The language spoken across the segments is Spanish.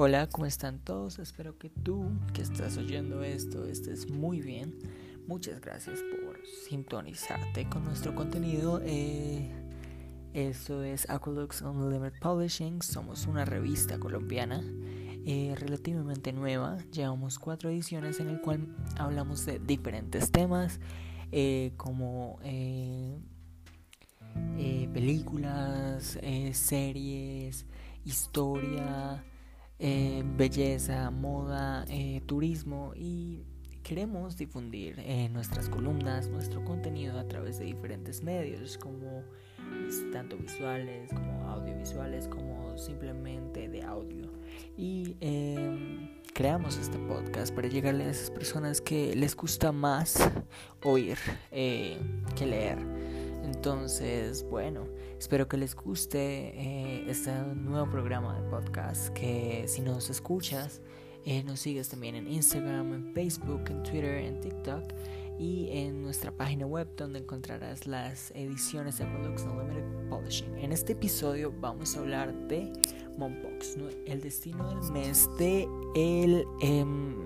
Hola, ¿cómo están todos? Espero que tú que estás oyendo esto estés muy bien. Muchas gracias por sintonizarte con nuestro contenido. Eh, esto es Aqualux Unlimited Publishing. Somos una revista colombiana eh, relativamente nueva. Llevamos cuatro ediciones en el cual hablamos de diferentes temas eh, como películas, series, historia eh, belleza, moda, eh, turismo y queremos difundir eh, nuestras columnas, nuestro contenido a través de diferentes medios como tanto visuales como audiovisuales como simplemente de audio. Y em, creamos este podcast para llegarle a esas personas que les gusta más oír que leer entonces bueno Espero que les guste eh, este nuevo programa de podcast. Que si nos escuchas, eh, nos sigues también en Instagram, en Facebook, en Twitter, en TikTok y en nuestra página web donde encontrarás las ediciones de Products Unlimited Publishing. En este episodio vamos a hablar de Mompox, el destino del mes de el em,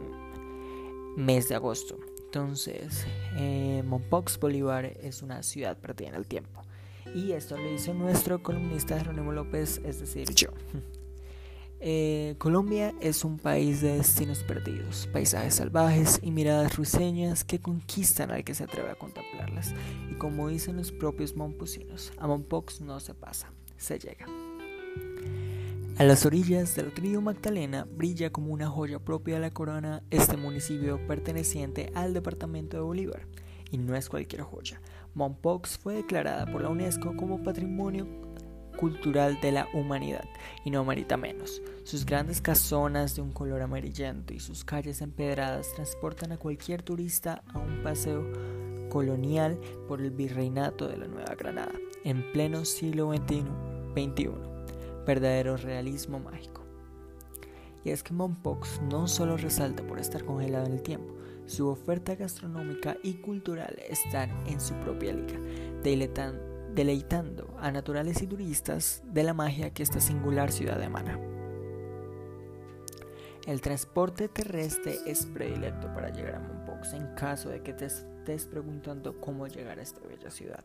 mes de agosto. Entonces, eh, Mompox Bolívar es una ciudad perdida en el tiempo. Y esto lo dice nuestro columnista Jerónimo López, es decir, yo. Eh, Colombia es un país de destinos perdidos, paisajes salvajes y miradas ruiseñas que conquistan al que se atreve a contemplarlas. Y como dicen los propios mompusinos, a Mompox no se pasa, se llega. A las orillas del río Magdalena brilla como una joya propia de la corona este municipio perteneciente al departamento de Bolívar. Y no es cualquier joya, Mompox fue declarada por la UNESCO como Patrimonio Cultural de la Humanidad y no merita menos. Sus grandes casonas de un color amarillento y sus calles empedradas transportan a cualquier turista a un paseo colonial por el virreinato de la Nueva Granada en pleno siglo XXI. Verdadero realismo mágico. Y es que Mompox no solo resalta por estar congelado en el tiempo, su oferta gastronómica y cultural están en su propia liga, deleitando a naturales y turistas de la magia que esta singular ciudad emana. El transporte terrestre es predilecto para llegar a Mompox en caso de que te estés preguntando cómo llegar a esta bella ciudad.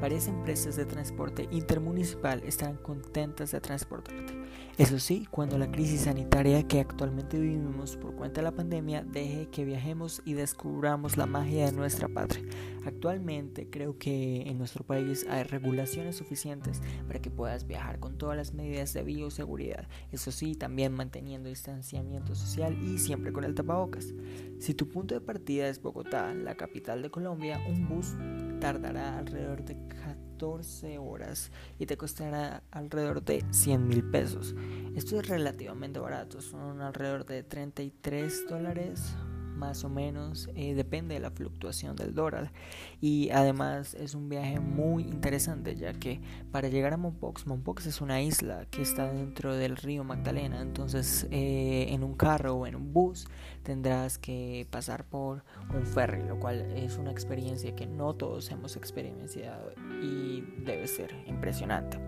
Varias empresas de transporte intermunicipal estarán contentas de transportarte. Eso sí, cuando la crisis sanitaria que actualmente vivimos por cuenta de la pandemia deje que viajemos y descubramos la magia de nuestra patria. Actualmente creo que en nuestro país hay regulaciones suficientes para que puedas viajar con todas las medidas de bioseguridad. Eso sí, también manteniendo distanciamiento social y siempre con el tapabocas. Si tu punto de partida es Bogotá, la capital de Colombia, un bus tardará alrededor de 14 horas y te costará alrededor de 100 mil pesos. Esto es relativamente barato, son alrededor de 33 dólares más o menos, eh, depende de la fluctuación del dólar. Y además es un viaje muy interesante ya que para llegar a Mompox, Mompox es una isla que está dentro del río Magdalena, entonces eh, en un carro o en un bus tendrás que pasar por un ferry, lo cual es una experiencia que no todos hemos experimentado y debe ser impresionante.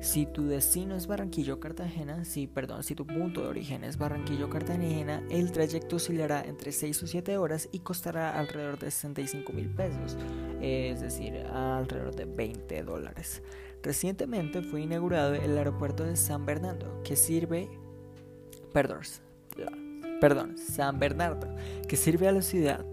Si tu destino es Barranquillo Cartagena, sí, perdón, si tu punto de origen es Barranquillo Cartagena, el trayecto oscilará entre 6 o 7 horas y costará alrededor de 65 mil pesos, es decir, alrededor de 20 dólares. Recientemente fue inaugurado el aeropuerto de San Bernardo, que sirve, perdón, perdón, San Bernardo, que sirve a la ciudad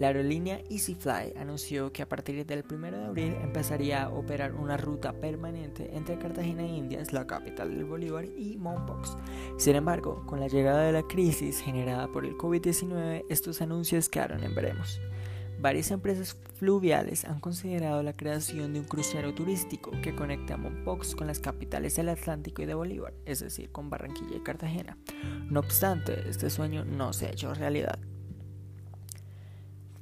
la aerolínea EasyFly anunció que a partir del 1 de abril empezaría a operar una ruta permanente entre Cartagena e Indias, la capital del Bolívar, y Mompox. Sin embargo, con la llegada de la crisis generada por el COVID-19, estos anuncios quedaron en veremos. Varias empresas fluviales han considerado la creación de un crucero turístico que conecte a Mompox con las capitales del Atlántico y de Bolívar, es decir, con Barranquilla y Cartagena. No obstante, este sueño no se ha hecho realidad.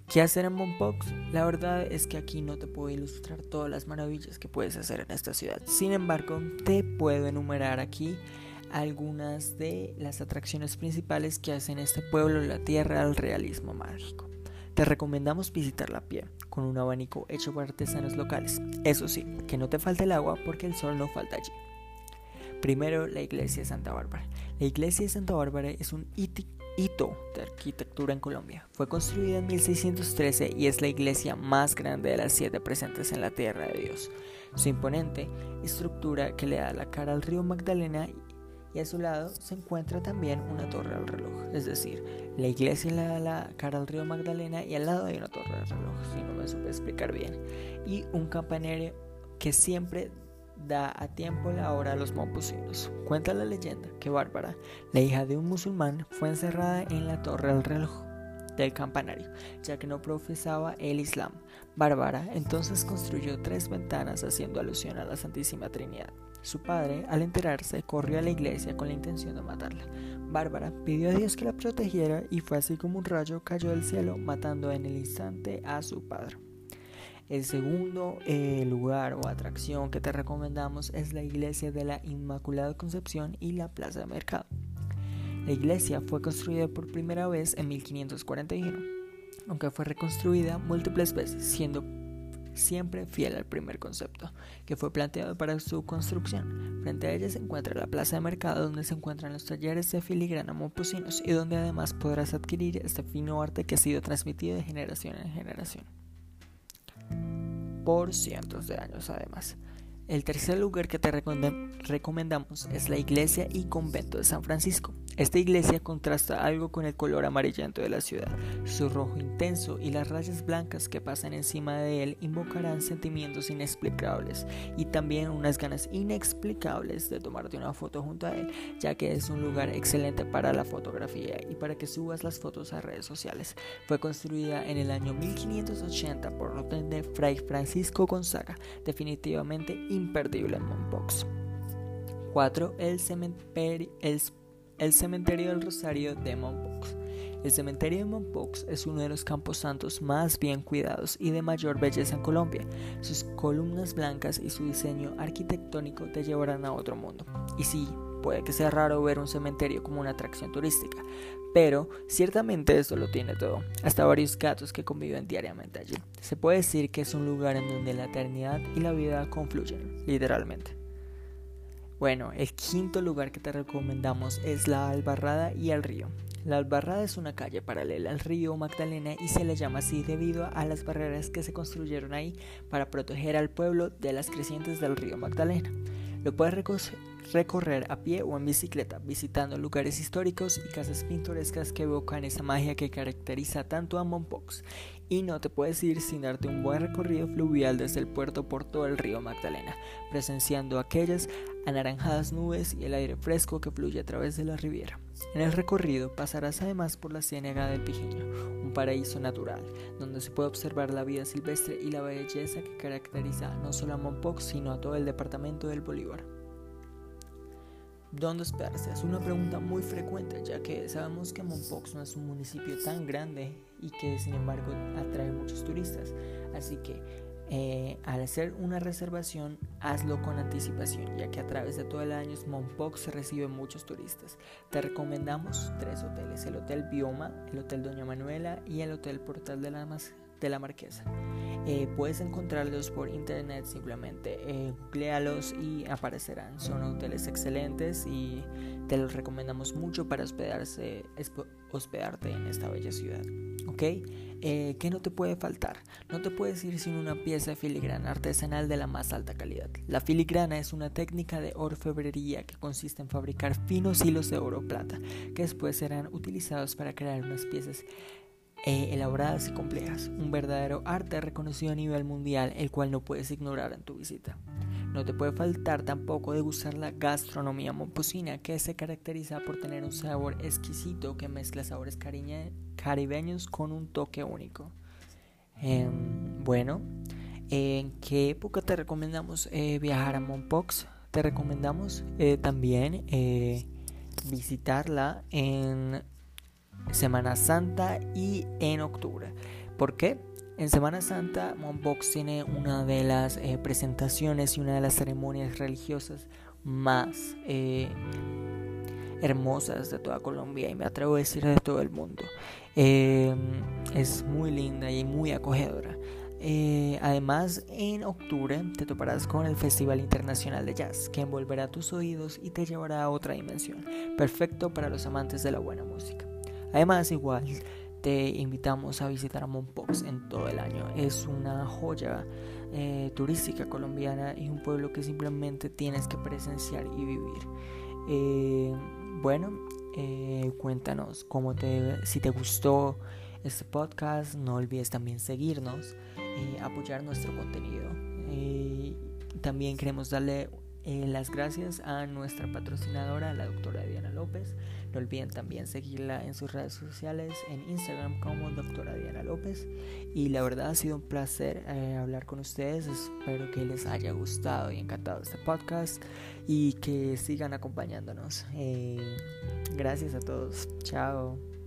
¿Qué hacer en Mompox? La verdad es que aquí no te puedo ilustrar todas las maravillas que puedes hacer en esta ciudad. Sin embargo, te puedo enumerar aquí algunas de las atracciones principales que hacen este pueblo la tierra del realismo mágico. Te recomendamos visitar la pie con un abanico hecho por artesanos locales. Eso sí, que no te falte el agua porque el sol no falta allí. Primero, la iglesia de Santa Bárbara. La iglesia de Santa Bárbara es un hito de arquitectura en Colombia. Fue construida en 1613 y es la iglesia más grande de las siete presentes en la tierra de Dios. Su imponente estructura que le da la cara al río Magdalena y a su lado se encuentra también una torre al reloj. Es decir, la iglesia le da la cara al río Magdalena y al lado hay una torre al reloj, si no me supe explicar bien. Y un campanario que siempre da a tiempo la hora a los momposinos. Cuenta la leyenda que Bárbara, la hija de un musulmán, fue encerrada en la torre al reloj del campanario, ya que no profesaba el Islam. Bárbara entonces construyó tres ventanas haciendo alusión a la Santísima Trinidad. Su padre, al enterarse, corrió a la iglesia con la intención de matarla. Bárbara pidió a Dios que la protegiera y fue así como un rayo cayó del cielo, matando en el instante a su padre. El segundo eh, lugar o atracción que te recomendamos es la iglesia de la Inmaculada Concepción y la Plaza de Mercado. La iglesia fue construida por primera vez en 1541, aunque fue reconstruida múltiples veces, siendo siempre fiel al primer concepto que fue planteado para su construcción. Frente a ella se encuentra la plaza de mercado donde se encuentran los talleres de filigrana moposinos y donde además podrás adquirir este fino arte que ha sido transmitido de generación en generación. Por cientos de años además. El tercer lugar que te recomendamos es la iglesia y convento de San Francisco. Esta iglesia contrasta algo con el color amarillento de la ciudad. Su rojo intenso y las rayas blancas que pasan encima de él invocarán sentimientos inexplicables y también unas ganas inexplicables de tomarte una foto junto a él, ya que es un lugar excelente para la fotografía y para que subas las fotos a redes sociales. Fue construida en el año 1580 por orden de Fray Francisco Gonzaga, definitivamente imperdible en Mompox. 4. El cementerio, el cementerio del Rosario de Mompox. El cementerio de Mompox es uno de los campos santos más bien cuidados y de mayor belleza en Colombia. Sus columnas blancas y su diseño arquitectónico te llevarán a otro mundo. Y sí, puede que sea raro ver un cementerio como una atracción turística, pero ciertamente esto lo tiene todo, hasta varios gatos que conviven diariamente allí. Se puede decir que es un lugar en donde la eternidad y la vida confluyen, literalmente. Bueno, el quinto lugar que te recomendamos es la Albarrada y el río. La Albarrada es una calle paralela al río Magdalena y se le llama así debido a las barreras que se construyeron ahí para proteger al pueblo de las crecientes del río Magdalena. Lo puedes recorrer a pie o en bicicleta, visitando lugares históricos y casas pintorescas que evocan esa magia que caracteriza tanto a Mompox. Y no te puedes ir sin darte un buen recorrido fluvial desde el puerto por todo el río Magdalena, presenciando aquellas anaranjadas nubes y el aire fresco que fluye a través de la riviera. En el recorrido pasarás además por la Ciénaga del Pijiño, un paraíso natural, donde se puede observar la vida silvestre y la belleza que caracteriza no solo a Mompox, sino a todo el departamento del Bolívar. ¿Dónde hospedarse? Es una pregunta muy frecuente, ya que sabemos que Mompox no es un municipio tan grande y que sin embargo atrae muchos turistas. Así que eh, al hacer una reservación, hazlo con anticipación, ya que a través de todo el año Mompox recibe muchos turistas. Te recomendamos tres hoteles, el Hotel Bioma, el Hotel Doña Manuela y el Hotel Portal de la Marquesa. Eh, puedes encontrarlos por internet simplemente, eh, y aparecerán. Son hoteles excelentes y te los recomendamos mucho para hospedarse, hospedarte en esta bella ciudad. ¿Ok? Eh, ¿Qué no te puede faltar? No te puedes ir sin una pieza de filigrana artesanal de la más alta calidad. La filigrana es una técnica de orfebrería que consiste en fabricar finos hilos de oro o plata, que después serán utilizados para crear unas piezas eh, elaboradas y complejas, un verdadero arte reconocido a nivel mundial, el cual no puedes ignorar en tu visita. No te puede faltar tampoco degustar la gastronomía momposina, que se caracteriza por tener un sabor exquisito que mezcla sabores caribeños con un toque único. Em, bueno, ¿en qué época te recomendamos eh, viajar a Mompox? Te recomendamos eh, también visitarla en Semana Santa y en octubre. ¿Por qué? En Semana Santa, Mombox tiene una de las eh, presentaciones y una de las ceremonias religiosas más eh, hermosas de toda Colombia y me atrevo a decir de todo el mundo. Em, es muy linda y muy acogedora. Eh, Además, en octubre te toparás con el Festival Internacional de Jazz, que envolverá tus oídos y te llevará a otra dimensión, perfecto para los amantes de la buena música. Además, igual te invitamos a visitar Mompox en todo el año. Es una joya eh, turística colombiana y un pueblo que simplemente tienes que presenciar y vivir. Eh, bueno, eh, cuéntanos cómo te, si te gustó este podcast. No olvides también seguirnos, y apoyar nuestro contenido. también queremos darle las gracias a nuestra patrocinadora, la doctora Diana López. No olviden también seguirla en sus redes sociales, en Instagram como doctora Diana López. Y la verdad ha sido un placer eh, hablar con ustedes. Espero que les haya gustado y encantado este podcast y que sigan acompañándonos. Eh, gracias a todos. Chao.